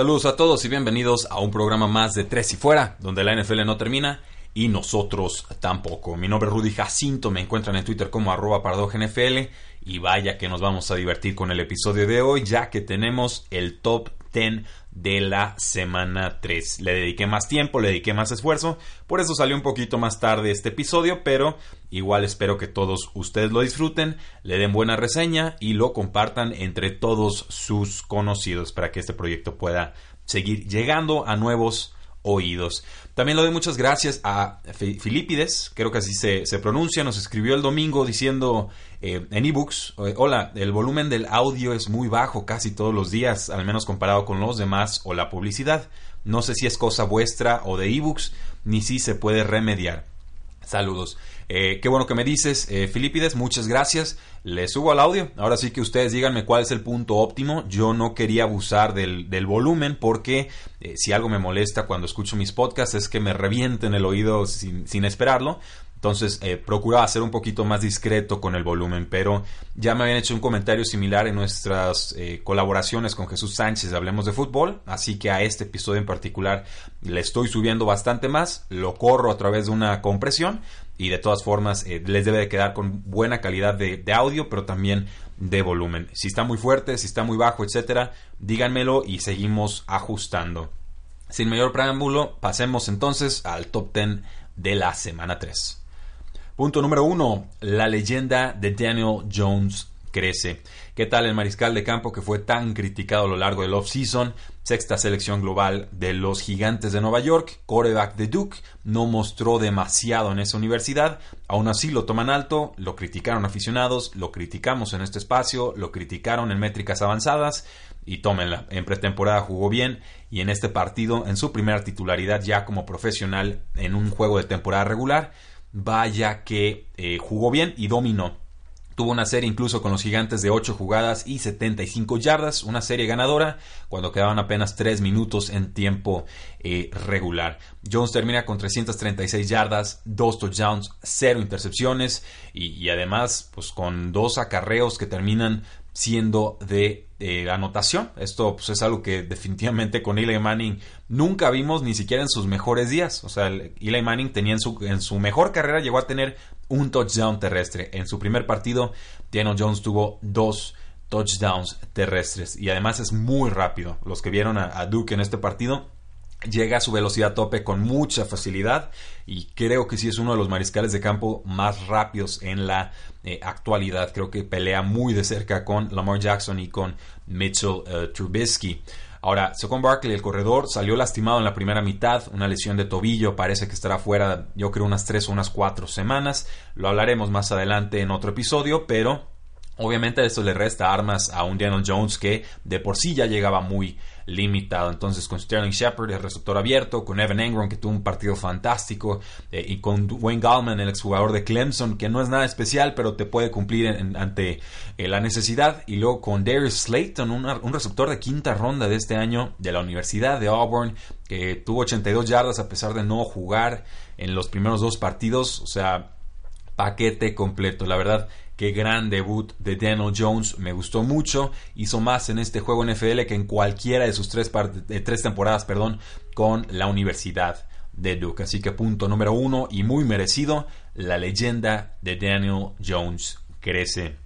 Saludos a todos y bienvenidos a un programa más de Tres y Fuera, donde la NFL no termina y nosotros tampoco. Mi nombre es Rudy Jacinto, me encuentran en Twitter como arroba y vaya que nos vamos a divertir con el episodio de hoy ya que tenemos el top 10 de la semana 3. Le dediqué más tiempo, le dediqué más esfuerzo, por eso salió un poquito más tarde este episodio, pero igual espero que todos ustedes lo disfruten, le den buena reseña y lo compartan entre todos sus conocidos para que este proyecto pueda seguir llegando a nuevos oídos. También le doy muchas gracias a Filipides, creo que así se, pronuncia, nos escribió el domingo diciendo eh, en ebooks, hola, el volumen del audio es muy bajo casi todos los días, al menos comparado con los demás o la publicidad. No sé si es cosa vuestra o de ebooks, ni si se puede remediar. Saludos. Eh, qué bueno que me dices, eh, Filipides, muchas gracias. Le subo al audio. Ahora sí que ustedes díganme cuál es el punto óptimo. Yo no quería abusar del, volumen porque eh, si algo me molesta cuando escucho mis podcasts es que me revienten el oído sin, sin esperarlo. Entonces eh, procuraba ser un poquito más discreto con el volumen, pero ya me habían hecho un comentario similar en nuestras eh, colaboraciones con Jesús Sánchez Hablemos de Fútbol, así que a este episodio en particular le estoy subiendo bastante más, lo corro a través de una compresión y de todas formas eh, les debe de quedar con buena calidad de, de, audio, pero también de volumen. Si está muy fuerte, si está muy bajo, etcétera, díganmelo y seguimos ajustando. Sin mayor preámbulo, pasemos entonces al top 10 de la semana 3. Punto número uno, la leyenda de Daniel Jones crece. ¿Qué tal el mariscal de campo que fue tan criticado a lo largo del off-season? Sexta selección global de los gigantes de Nueva York, coreback de Duke, no mostró demasiado en esa universidad, aún así lo toman alto, lo criticaron aficionados, lo criticamos en este espacio, lo criticaron en métricas avanzadas y tómenla. En pretemporada jugó bien y en este partido, en su primera titularidad ya como profesional en un juego de temporada regular, vaya que eh, jugó bien y dominó. Tuvo una serie incluso con los gigantes de 8 jugadas y 75 yardas, una serie ganadora cuando quedaban apenas 3 minutos en tiempo eh, regular. Jones termina con 336 yardas, 2 touchdowns, 0 intercepciones y, y además pues con dos acarreos que terminan siendo de anotación. Esto pues, es algo que definitivamente con Eli Manning nunca vimos ni siquiera en sus mejores días. O sea, Eli Manning tenía en su, en su mejor carrera llegó a tener un touchdown terrestre. En su primer partido, Daniel Jones tuvo dos touchdowns terrestres y además es muy rápido. Los que vieron a Duke en este partido llega a su velocidad tope con mucha facilidad y creo que sí es uno de los mariscales de campo más rápidos en la eh, actualidad. Creo que pelea muy de cerca con Lamar Jackson y con Mitchell eh, Trubisky. Ahora, Saquon Barkley, el corredor, salió lastimado en la primera mitad, una lesión de tobillo, parece que estará fuera, yo creo, unas tres o unas cuatro semanas. Lo hablaremos más adelante en otro episodio, pero obviamente esto le resta armas a un Daniel Jones que de por sí ya llegaba muy limitado. Entonces, con Sterling Shepard, el receptor abierto, con Evan Engram, que tuvo un partido fantástico, eh, y con Wayne Gallman, el exjugador de Clemson, que no es nada especial, pero te puede cumplir ante eh, la necesidad. Y luego con Darius Slayton, un receptor de quinta ronda de este año de la Universidad de Auburn, que tuvo 82 yardas a pesar de no jugar en los primeros dos partidos. O sea, paquete completo. La verdad, Qué gran debut de Daniel Jones, me gustó mucho, hizo más en este juego NFL que en cualquiera de sus tres, tres temporadas perdón, con la Universidad de Duke. Así que punto número uno y muy merecido, la leyenda de Daniel Jones crece.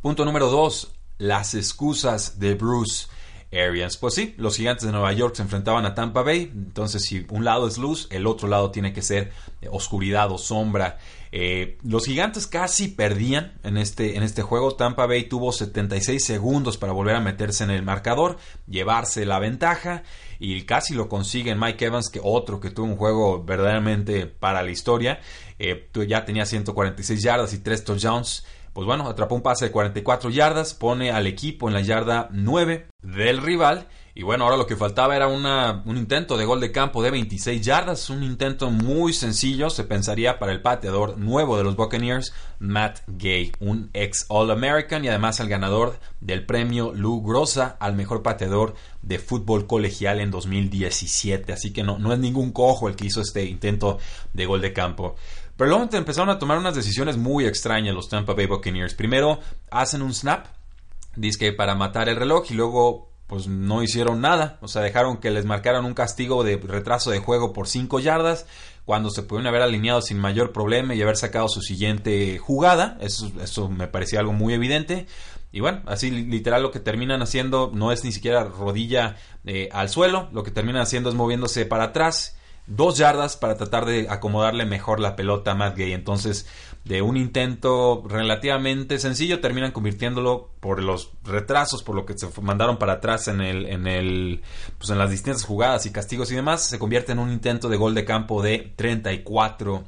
Punto número dos, las excusas de Bruce. Arians. Pues sí, los gigantes de Nueva York se enfrentaban a Tampa Bay, entonces si un lado es luz, el otro lado tiene que ser eh, oscuridad o sombra. Eh, los gigantes casi perdían en este, en este juego. Tampa Bay tuvo 76 segundos para volver a meterse en el marcador, llevarse la ventaja y casi lo consiguen Mike Evans, que otro que tuvo un juego verdaderamente para la historia. Eh, ya tenía 146 yardas y 3 touchdowns pues bueno, atrapó un pase de 44 yardas, pone al equipo en la yarda 9 del rival. Y bueno, ahora lo que faltaba era un intento de gol de campo de 26 yardas, un intento muy sencillo, se pensaría para el pateador nuevo de los Buccaneers, Matt Gay, un ex All-American y además el ganador del premio Lou Grossa al mejor pateador de fútbol colegial en 2017. Así que no, no es ningún cojo el que hizo este intento de gol de campo. Pero luego empezaron a tomar unas decisiones muy extrañas los Tampa Bay Buccaneers. Primero hacen un snap, que para matar el reloj y luego pues no hicieron nada. O sea, dejaron que les marcaran un castigo de retraso de juego por 5 yardas cuando se pudieron haber alineado sin mayor problema y haber sacado su siguiente jugada. Eso, eso me parecía algo muy evidente. Y bueno, así literal lo que terminan haciendo no es ni siquiera rodilla eh, al suelo, lo que terminan haciendo es moviéndose para atrás dos yardas para tratar de acomodarle mejor la pelota a Matt Gay. Entonces, de un intento relativamente sencillo, terminan convirtiéndolo por los retrasos, por lo que se mandaron para atrás en el, en el, pues en las distintas jugadas y castigos y demás, se convierte en un intento de gol de campo de 34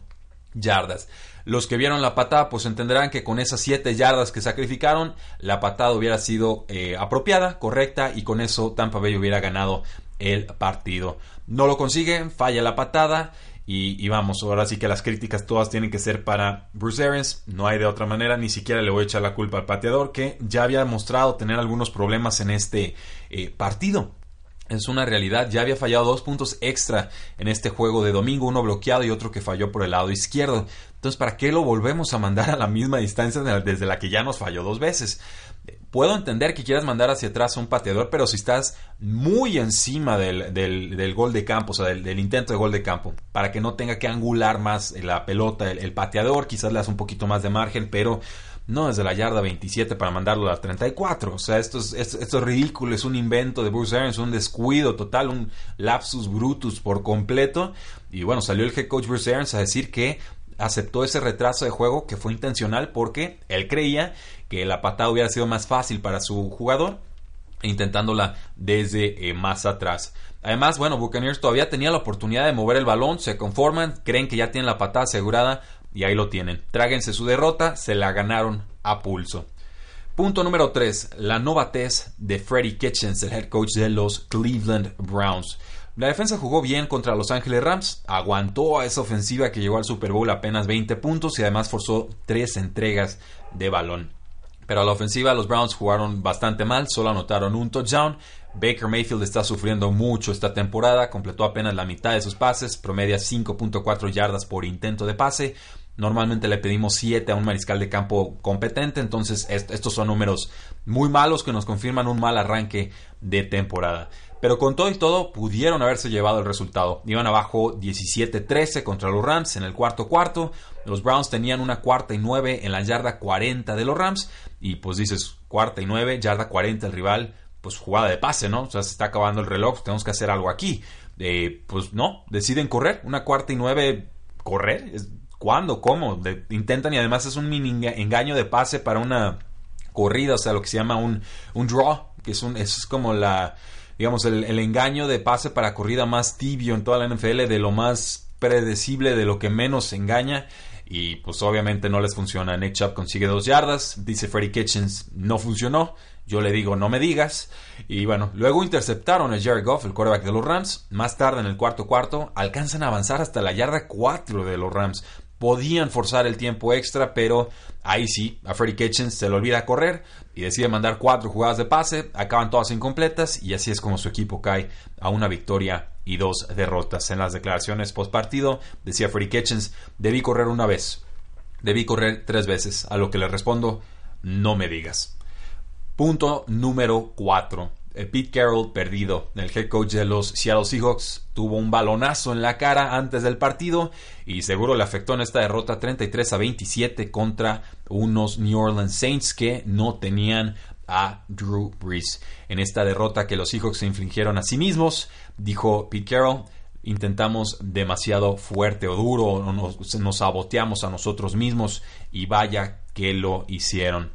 yardas. Los que vieron la patada, pues entenderán que con esas 7 yardas que sacrificaron, la patada hubiera sido eh, apropiada, correcta, y con eso Tampa Bay hubiera ganado el partido. No lo consiguen, falla la patada. Y, vamos, ahora sí que las críticas todas tienen que ser para Bruce Arians. No hay de otra manera, ni siquiera le voy a echar la culpa al pateador, que ya había mostrado tener algunos problemas en este eh, partido. Es una realidad, ya había fallado dos puntos extra en este juego de domingo, uno bloqueado y otro que falló por el lado izquierdo. Entonces, ¿para qué lo volvemos a mandar a la misma distancia desde la que ya nos falló dos veces? Puedo entender que quieras mandar hacia atrás a un pateador, pero si estás muy encima del, gol de campo, o sea, del, intento de gol de campo, para que no tenga que angular más la pelota, el, pateador, quizás le das un poquito más de margen, pero no desde la yarda 27 para mandarlo a 34. O sea, esto es, esto, es ridículo, es un invento de Bruce Arians, un descuido total, un lapsus brutus por completo. Y bueno, salió el head coach Bruce Arians a decir que aceptó ese retraso de juego que fue intencional porque él creía que la patada hubiera sido más fácil para su jugador intentándola desde eh, más atrás. Además, bueno, Buccaneers todavía tenía la oportunidad de mover el balón, se conforman, creen que ya tienen la patada asegurada y ahí lo tienen. Tráguense su derrota, se la ganaron a pulso. Punto número 3. La novatez de Freddie Kitchens, el head coach de los Cleveland Browns. La defensa jugó bien contra Los Ángeles Rams, aguantó a esa ofensiva que llegó al Super Bowl apenas 20 puntos y además forzó tres entregas de balón. Pero a la ofensiva los Browns jugaron bastante mal, solo anotaron un touchdown. Baker Mayfield está sufriendo mucho esta temporada, completó apenas la mitad de sus pases, promedia 5.4 yardas por intento de pase. Normalmente le pedimos 7 a un mariscal de campo competente, entonces estos son números muy malos que nos confirman un mal arranque de temporada. Pero con todo y todo pudieron haberse llevado el resultado. Iban abajo 17-13 contra los Rams en el cuarto cuarto. Los Browns tenían una cuarta y nueve en la yarda 40 de los Rams. Y pues dices, cuarta y nueve, yarda 40 el rival, pues jugada de pase, ¿no? O sea, se está acabando el reloj, tenemos que hacer algo aquí. Eh, pues no, deciden correr. Una cuarta y nueve, correr. ¿Cuándo? ¿Cómo? intentan y además es un mini engaño de pase para una corrida, o sea, lo que se llama un, un draw, que es, un, es como la digamos, el, engaño de pase para corrida más tibio en toda la NFL, de lo más predecible, de lo que menos engaña. Y pues obviamente no les funciona. Nick Chubb consigue dos yardas. Dice Freddy Kitchens, no funcionó. Yo le digo, no me digas. Y bueno, luego interceptaron a Jared Goff, el quarterback de los Rams. Más tarde en el cuarto cuarto, alcanzan a avanzar hasta la yarda 4 de los Rams podían forzar el tiempo extra, pero ahí sí, a Freddy Kitchens se le olvida correr y decide mandar cuatro jugadas de pase, acaban todas incompletas y así es como su equipo cae a una victoria y dos derrotas. En las declaraciones post partido decía Freddy Kitchens, debí correr una vez, debí correr tres veces, a lo que le respondo, no me digas. Punto número cuatro eh, Pete Carroll perdido. El head coach de los Seattle Seahawks tuvo un balonazo en la cara antes del partido y seguro le afectó en esta derrota 33 a 27 contra unos New Orleans Saints que no tenían a Drew Brees. En esta derrota que los Seahawks se infligieron a sí mismos, dijo Pete Carroll, intentamos demasiado fuerte o duro, nos, nos saboteamos a nosotros mismos y vaya que lo hicieron.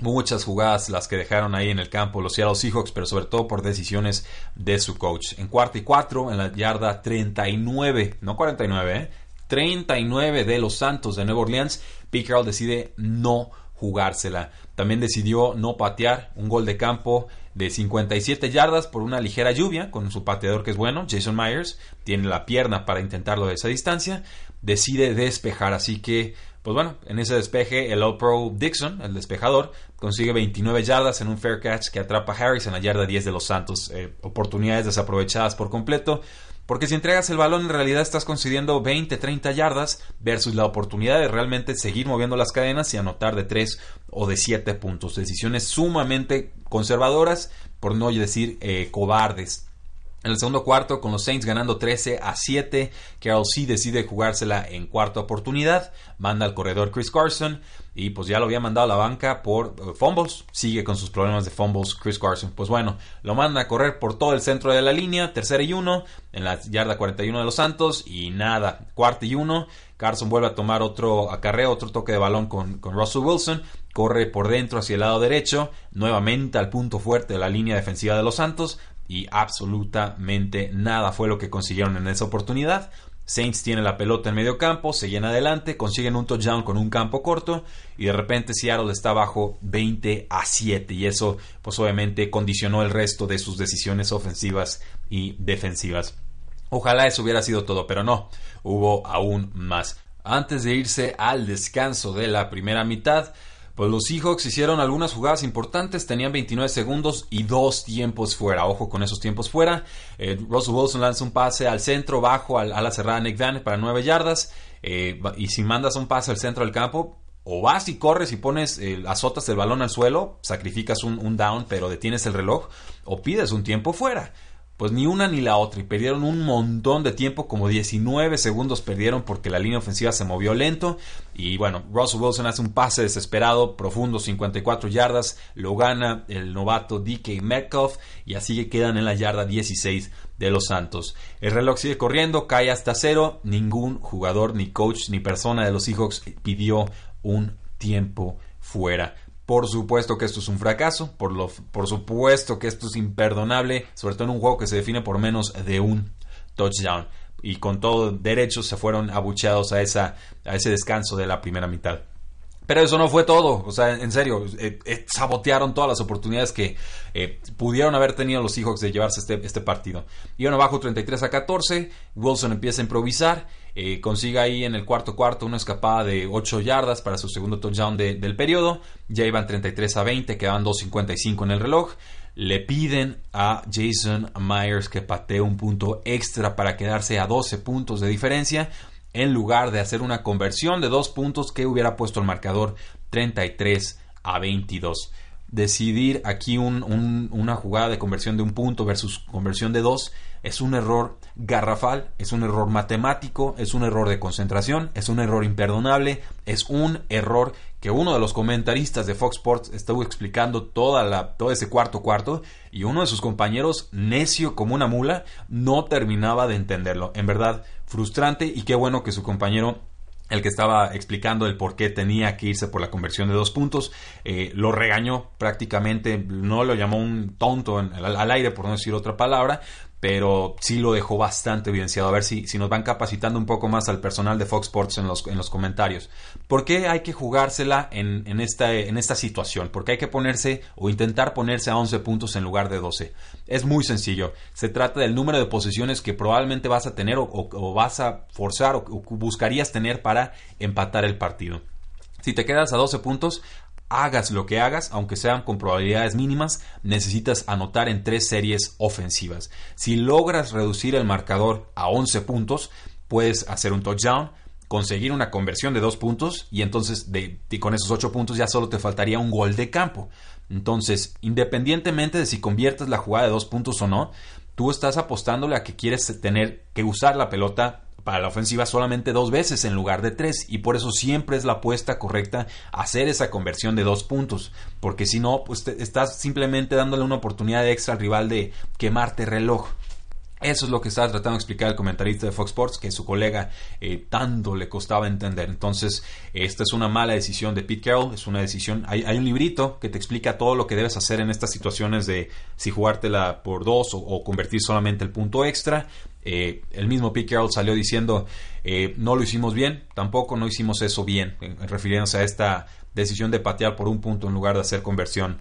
Muchas jugadas las que dejaron ahí en el campo los Seattle Seahawks, pero sobre todo por decisiones de su coach. En cuarto y cuatro, en la yarda 39, no 49, ¿eh? 39 de los Santos de Nueva Orleans, Carroll decide no jugársela. También decidió no patear un gol de campo de 57 yardas por una ligera lluvia con su pateador que es bueno, Jason Myers, tiene la pierna para intentarlo de esa distancia, decide despejar, así que pues bueno, en ese despeje el All Pro Dixon, el despejador, consigue 29 yardas en un fair catch que atrapa a Harris en la yarda 10 de los Santos. Eh, oportunidades desaprovechadas por completo. Porque si entregas el balón en realidad estás concediendo 20, 30 yardas versus la oportunidad de realmente seguir moviendo las cadenas y anotar de 3 o de 7 puntos. Decisiones sumamente conservadoras, por no decir eh, cobardes. En el segundo cuarto, con los Saints ganando 13 a 7, Carroll C decide jugársela en cuarta oportunidad, manda al corredor Chris Carson y pues ya lo había mandado a la banca por eh, fumbles, sigue con sus problemas de fumbles Chris Carson. Pues bueno, lo manda a correr por todo el centro de la línea, tercera y uno, en la yarda 41 de los Santos y nada, cuarta y uno, Carson vuelve a tomar otro acarreo, otro toque de balón con, con Russell Wilson, corre por dentro hacia el lado derecho, nuevamente al punto fuerte de la línea defensiva de los Santos, y absolutamente nada fue lo que consiguieron en esa oportunidad. Saints tiene la pelota en medio campo, se llena adelante, consiguen un touchdown con un campo corto y de repente Seattle está bajo 20 a 7 y eso pues obviamente condicionó el resto de sus decisiones ofensivas y defensivas. Ojalá eso hubiera sido todo, pero no, hubo aún más. Antes de irse al descanso de la primera mitad, pues los Seahawks hicieron algunas jugadas importantes, tenían 29 segundos y dos tiempos fuera. Ojo con esos tiempos fuera. Eh, Russell Wilson lanza un pase al centro, bajo, a la cerrada Nick Van para 9 yardas. Eh, y si mandas un pase al centro del campo, o vas y corres y pones, eh, azotas el balón al suelo, sacrificas un, un down, pero detienes el reloj, o pides un tiempo fuera pues ni una ni la otra y perdieron un montón de tiempo, como 19 segundos perdieron porque la línea ofensiva se movió lento y bueno, Russell Wilson hace un pase desesperado, profundo, 54 yardas, lo gana el novato DK Metcalf y así quedan en la yarda 16 de los Santos. El reloj sigue corriendo, cae hasta cero, ningún jugador, ni coach, ni persona de los Seahawks pidió un tiempo fuera. Por supuesto que esto es un fracaso, por, lo, por supuesto que esto es imperdonable, sobre todo en un juego que se define por menos de un touchdown. Y con todo derecho se fueron abucheados a, esa, a ese descanso de la primera mitad. Pero eso no fue todo, o sea, en serio, eh, eh, sabotearon todas las oportunidades que eh, pudieron haber tenido los Seahawks de llevarse este, este partido. Iban abajo 33 a 14, Wilson empieza a improvisar, consigue ahí en el cuarto cuarto una escapada de 8 yardas para su segundo touchdown del periodo, ya iban 33 a 20, quedaban 2.55 en el reloj. Le piden a Jason Myers que patee un punto extra para quedarse a 12 puntos de diferencia en lugar de hacer una conversión de dos puntos que hubiera puesto el marcador 33 a 22. Decidir aquí una jugada de conversión de un punto versus conversión de dos es un error garrafal, es un error matemático, es un error de concentración, es un error imperdonable, es un error que uno de los comentaristas de Fox Sports estuvo explicando toda todo ese cuarto cuarto y uno de sus compañeros, necio como una mula, no terminaba de entenderlo. En verdad, frustrante y qué bueno que su compañero el que estaba explicando el por qué tenía que irse por la conversión de dos puntos, eh, lo regañó prácticamente, no lo llamó un tonto al, aire, por no decir otra palabra, pero sí lo dejó bastante evidenciado. A ver si, si nos van capacitando un poco más al personal de Fox Sports en los, en los comentarios. ¿Por qué hay que jugársela en, en, esta, en esta situación? ¿Por qué hay que ponerse o intentar ponerse a 11 puntos en lugar de 12? Es muy sencillo. Se trata del número de posiciones que probablemente vas a tener o, vas a forzar o buscarías tener para empatar el partido. Si te quedas a 12 puntos, hagas lo que hagas, aunque sean con probabilidades mínimas, necesitas anotar en tres series ofensivas. Si logras reducir el marcador a 11 puntos, puedes hacer un touchdown, conseguir una conversión de dos puntos y entonces con esos ocho puntos ya solo te faltaría un gol de campo. Entonces, independientemente de si conviertes la jugada de dos puntos o no, tú estás apostándole a que quieres tener que usar la pelota para la ofensiva solamente dos veces en lugar de tres y por eso siempre es la apuesta correcta hacer esa conversión de dos puntos porque si no pues estás simplemente dándole una oportunidad extra al rival de quemarte reloj eso es lo que estaba tratando de explicar el comentarista de Fox Sports, que su colega eh, tanto le costaba entender. Entonces, esta es una mala decisión de Pete Carroll, es una decisión. Hay, un librito que te explica todo lo que debes hacer en estas situaciones de si jugártela por dos o, convertir solamente el punto extra. Eh, el mismo Pete Carroll salió diciendo eh, no lo hicimos bien, tampoco no hicimos eso bien, refiriéndose a esta decisión de patear por un punto en lugar de hacer conversión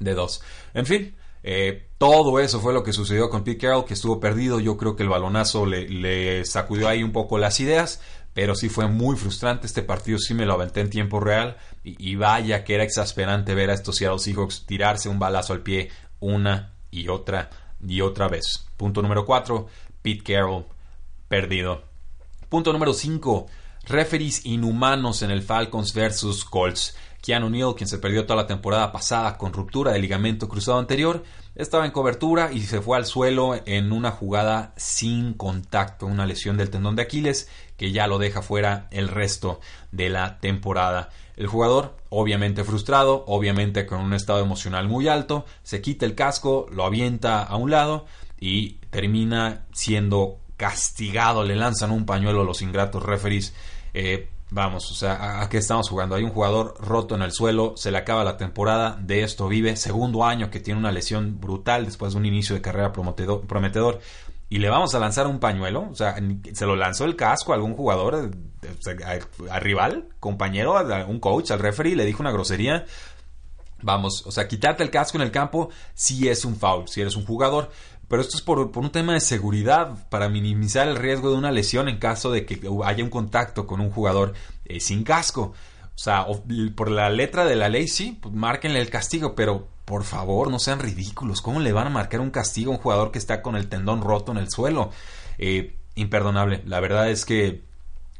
de dos. En fin, eh, todo eso fue lo que sucedió con Pete Carroll, que estuvo perdido. Yo creo que el balonazo le, sacudió ahí un poco las ideas, pero sí fue muy frustrante. Este partido sí me lo aventé en tiempo real. Y, vaya que era exasperante ver a estos Seattle Seahawks tirarse un balazo al pie una y otra y otra vez. Punto número 4, Pete Carroll perdido. Punto número 5, referees inhumanos en el Falcons versus Colts. Keanu Neal, quien se perdió toda la temporada pasada con ruptura de ligamento cruzado anterior, estaba en cobertura y se fue al suelo en una jugada sin contacto, una lesión del tendón de Aquiles que ya lo deja fuera el resto de la temporada. El jugador, obviamente frustrado, obviamente con un estado emocional muy alto, se quita el casco, lo avienta a un lado y termina siendo castigado. Le lanzan un pañuelo a los ingratos referees. Eh, Vamos, o sea, ¿a qué estamos jugando? Hay un jugador roto en el suelo, se le acaba la temporada, de esto vive, segundo año que tiene una lesión brutal después de un inicio de carrera prometedor, y le vamos a lanzar un pañuelo, o sea, se lo lanzó el casco a algún jugador, a, rival, compañero, a un coach, al referee, le dijo una grosería. Vamos, o sea, quitarte el casco en el campo sí es un foul, si eres un jugador. Pero esto es por, un tema de seguridad, para minimizar el riesgo de una lesión en caso de que haya un contacto con un jugador eh, sin casco. O sea, por la letra de la ley sí, pues márquenle el castigo, pero por favor, no sean ridículos. ¿Cómo le van a marcar un castigo a un jugador que está con el tendón roto en el suelo? Eh, imperdonable. La verdad es que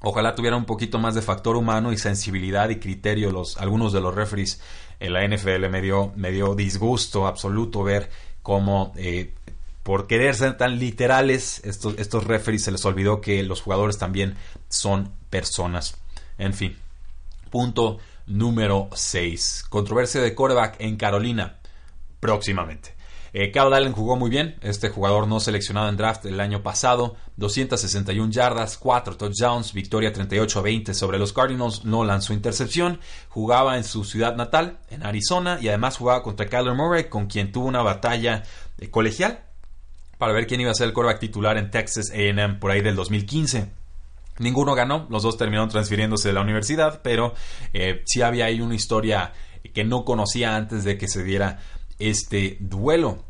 ojalá tuviera un poquito más de factor humano y sensibilidad y criterio los algunos de los referees en la NFL. Me dio, me dio disgusto absoluto ver cómo eh, por querer ser tan literales, estos, estos referees se les olvidó que los jugadores también son personas. En fin. Punto número 6. Controversia de quarterback en Carolina. Próximamente. Eh, Carl Allen jugó muy bien, este jugador no seleccionado en draft el año pasado, 261 yardas, 4 touchdowns, victoria 38 a 20 sobre los Cardinals, no lanzó intercepción, jugaba en su ciudad natal, en Arizona, y además jugaba contra Kyler Murray, con quien tuvo una batalla eh, colegial para ver quién iba a ser el quarterback titular en Texas AM por ahí del 2015. Ninguno ganó, los dos terminaron transfiriéndose de la universidad, pero eh, sí había ahí una historia que no conocía antes de que se diera este duelo.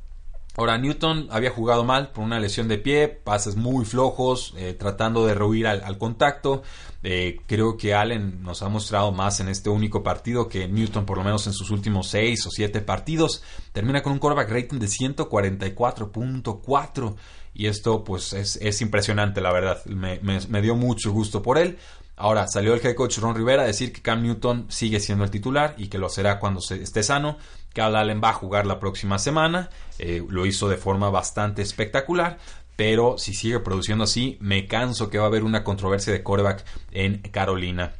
Ahora, Newton había jugado mal por una lesión de pie, pases muy flojos, eh, tratando de rehuir al, contacto. Eh, creo que Allen nos ha mostrado más en este único partido que Newton, por lo menos en sus últimos 6 o 7 partidos. Termina con un quarterback rating de 144.4. Y esto, pues, es, impresionante, la verdad. Me, me dio mucho gusto por él. Ahora, salió el head coach Ron Rivera a decir que Cam Newton sigue siendo el titular y que lo será cuando esté sano. Cal Allen va a jugar la próxima semana. Eh, lo hizo de forma bastante espectacular. Pero si sigue produciendo así, me canso que va a haber una controversia de quarterback en Carolina.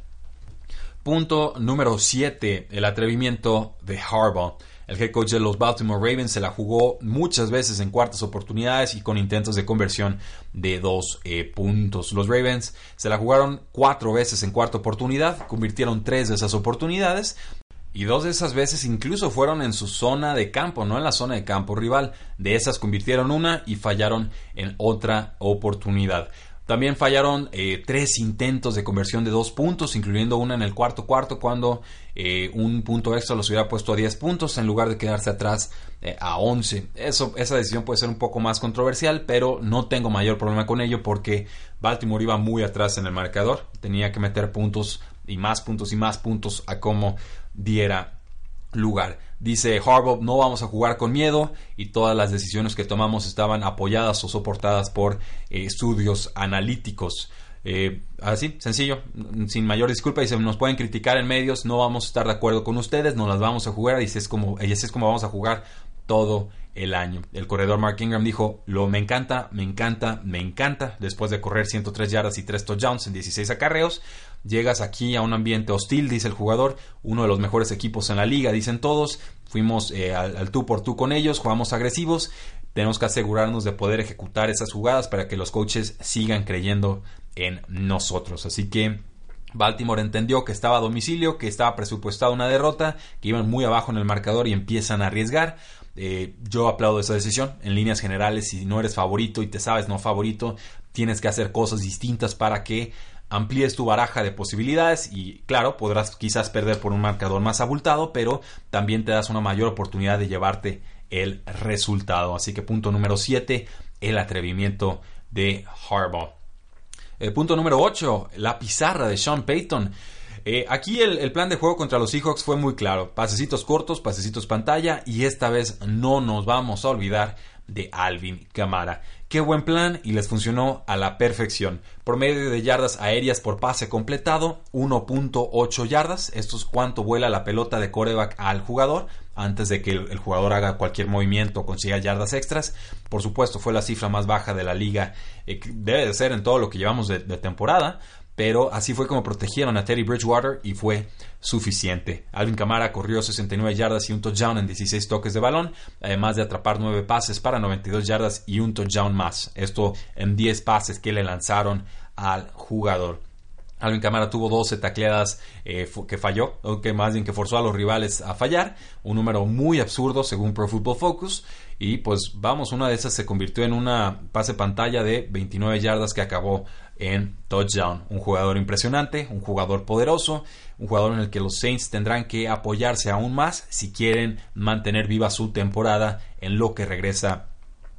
Punto número 7. El atrevimiento de Harbaugh. El head coach de los Baltimore Ravens se la jugó muchas veces en cuartas oportunidades y con intentos de conversión de dos eh, puntos. Los Ravens se la jugaron cuatro veces en cuarta oportunidad, convirtieron tres de esas oportunidades y dos de esas veces incluso fueron en su zona de campo, no en la zona de campo rival. De esas convirtieron una y fallaron en otra oportunidad. También fallaron eh, tres intentos de conversión de dos puntos, incluyendo una en el cuarto cuarto, cuando eh, un punto extra los hubiera puesto a 10 puntos en lugar de quedarse atrás eh, a 11. Eso, esa decisión puede ser un poco más controversial, pero no tengo mayor problema con ello porque Baltimore iba muy atrás en el marcador. Tenía que meter puntos y más puntos y más puntos a como diera lugar. Dice Harbaugh, no vamos a jugar con miedo y todas las decisiones que tomamos estaban apoyadas o soportadas por eh, estudios analíticos. Eh, así, sencillo, sin mayor disculpa, y se nos pueden criticar en medios, no vamos a estar de acuerdo con ustedes, no las vamos a jugar y así es como, y así es como vamos a jugar todo el año. El corredor Mark Ingram dijo, lo me encanta, me encanta, me encanta, después de correr 103 yardas y 3 touchdowns en 16 acarreos. Llegas aquí a un ambiente hostil, dice el jugador, uno de los mejores equipos en la liga, dicen todos. Fuimos eh, al, tú por tú con ellos, jugamos agresivos. Tenemos que asegurarnos de poder ejecutar esas jugadas para que los coaches sigan creyendo en nosotros. Así que Baltimore entendió que estaba a domicilio, que estaba presupuestada una derrota, que iban muy abajo en el marcador y empiezan a arriesgar. Eh, yo aplaudo esa decisión. En líneas generales, si no eres favorito y te sabes no favorito, tienes que hacer cosas distintas para que amplíes tu baraja de posibilidades y claro, podrás quizás perder por un marcador más abultado, pero también te das una mayor oportunidad de llevarte el resultado. Así que punto número 7, el atrevimiento de Harbaugh. Eh, punto número 8, la pizarra de Sean Payton. Eh, aquí el, plan de juego contra los Seahawks fue muy claro. Pasecitos cortos, pasecitos pantalla y esta vez no nos vamos a olvidar de Alvin Camara. Qué buen plan y les funcionó a la perfección. Promedio de yardas aéreas por pase completado, 1.8 yardas. Esto es cuánto vuela la pelota de coreback al jugador antes de que el, jugador haga cualquier movimiento o consiga yardas extras. Por supuesto, fue la cifra más baja de la liga. Eh, debe de ser en todo lo que llevamos de temporada pero así fue como protegieron a Teddy Bridgewater y fue suficiente. Alvin Kamara corrió 69 yardas y un touchdown en 16 toques de balón, además de atrapar 9 pases para 92 yardas y un touchdown más. Esto en 10 pases que le lanzaron al jugador. Alvin Kamara tuvo 12 tacleadas eh, que falló, o que más bien que forzó a los rivales a fallar, un número muy absurdo según Pro Football Focus. Y pues vamos, una de esas se convirtió en una pase pantalla de 29 yardas que acabó en touchdown. Un jugador impresionante, un jugador poderoso, un jugador en el que los Saints tendrán que apoyarse aún más si quieren mantener viva su temporada en lo que regresa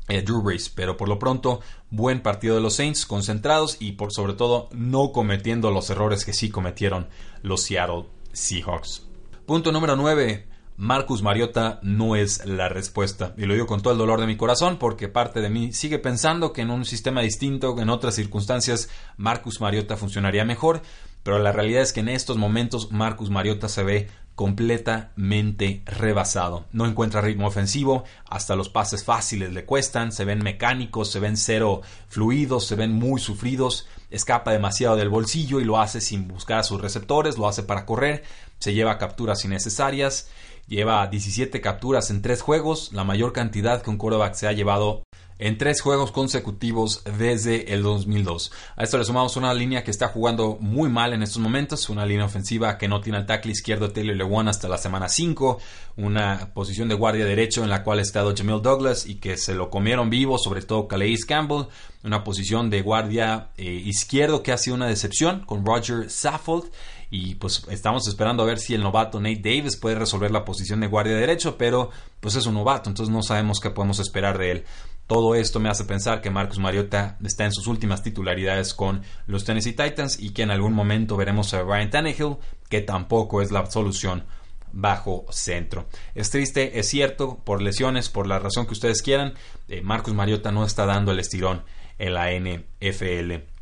eh, Drew Brees. Pero por lo pronto, buen partido de los Saints, concentrados y por sobre todo no cometiendo los errores que sí cometieron los Seattle Seahawks. Punto número 9. Marcus Mariota no es la respuesta. Y lo digo con todo el dolor de mi corazón porque parte de mí sigue pensando que en un sistema distinto, en otras circunstancias, Marcus Mariota funcionaría mejor. Pero la realidad es que en estos momentos Marcus Mariota se ve completamente rebasado. No encuentra ritmo ofensivo, hasta los pases fáciles le cuestan, se ven mecánicos, se ven cero fluidos, se ven muy sufridos, escapa demasiado del bolsillo y lo hace sin buscar a sus receptores, lo hace para correr, se lleva capturas innecesarias Lleva 17 capturas en 3 juegos, la mayor cantidad que un quarterback se ha llevado en tres juegos consecutivos desde el 2002. A esto le sumamos una línea que está jugando muy mal en estos momentos, una línea ofensiva que no tiene el tackle izquierdo Taylor Lewan hasta la semana 5, una posición de guardia derecho en la cual ha estado Jamil Douglas y que se lo comieron vivo, sobre todo Calais Campbell, una posición de guardia eh, izquierdo que ha sido una decepción con Roger Saffold y pues estamos esperando a ver si el novato Nate Davis puede resolver la posición de guardia derecho, pero pues es un novato, entonces no sabemos qué podemos esperar de él. Todo esto me hace pensar que Marcus Mariota está en sus últimas titularidades con los Tennessee Titans y que en algún momento veremos a Ryan Tannehill, que tampoco es la solución bajo centro. Es triste, es cierto, por lesiones, por la razón que ustedes quieran, eh, Marcus Mariota no está dando el estirón en la NFL.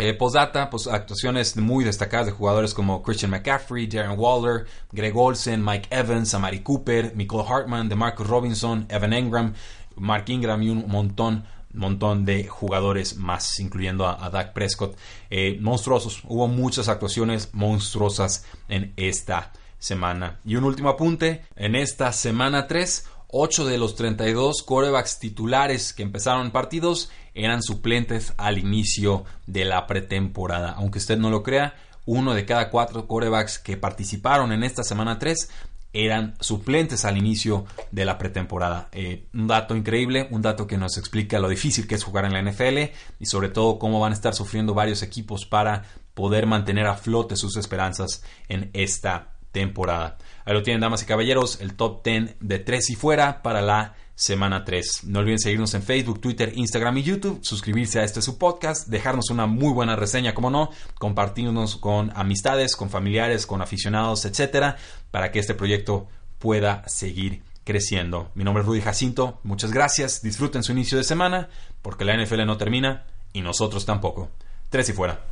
Eh, postdata, pues actuaciones muy destacadas de jugadores como Christian McCaffrey, Darren Waller, Greg Olsen, Mike Evans, Amari Cooper, Michael Hartman, DeMarcus Robinson, Evan Engram, Mark Ingram y un montón montón de jugadores más, incluyendo a, Dak Prescott. Eh, monstruosos, hubo muchas actuaciones monstruosas en esta semana. Y un último apunte, en esta semana 3 8 de los 32 corebacks titulares que empezaron partidos eran suplentes al inicio de la pretemporada. Aunque usted no lo crea, uno de cada cuatro corebacks que participaron en esta semana 3 eran suplentes al inicio de la pretemporada. Eh, un dato increíble, un dato que nos explica lo difícil que es jugar en la NFL y sobre todo cómo van a estar sufriendo varios equipos para poder mantener a flote sus esperanzas en esta temporada. Ahí lo tienen, damas y caballeros, el top 10 de 3 y fuera para la semana 3. No olviden seguirnos en Facebook, Twitter, Instagram y YouTube, suscribirse a este su podcast, dejarnos una muy buena reseña, como no, compartirnos con amistades, con familiares, con aficionados, etcétera, para que este proyecto pueda seguir creciendo. Mi nombre es Rudy Jacinto, muchas gracias, disfruten su inicio de semana, porque la NFL no termina y nosotros tampoco. Tres y fuera.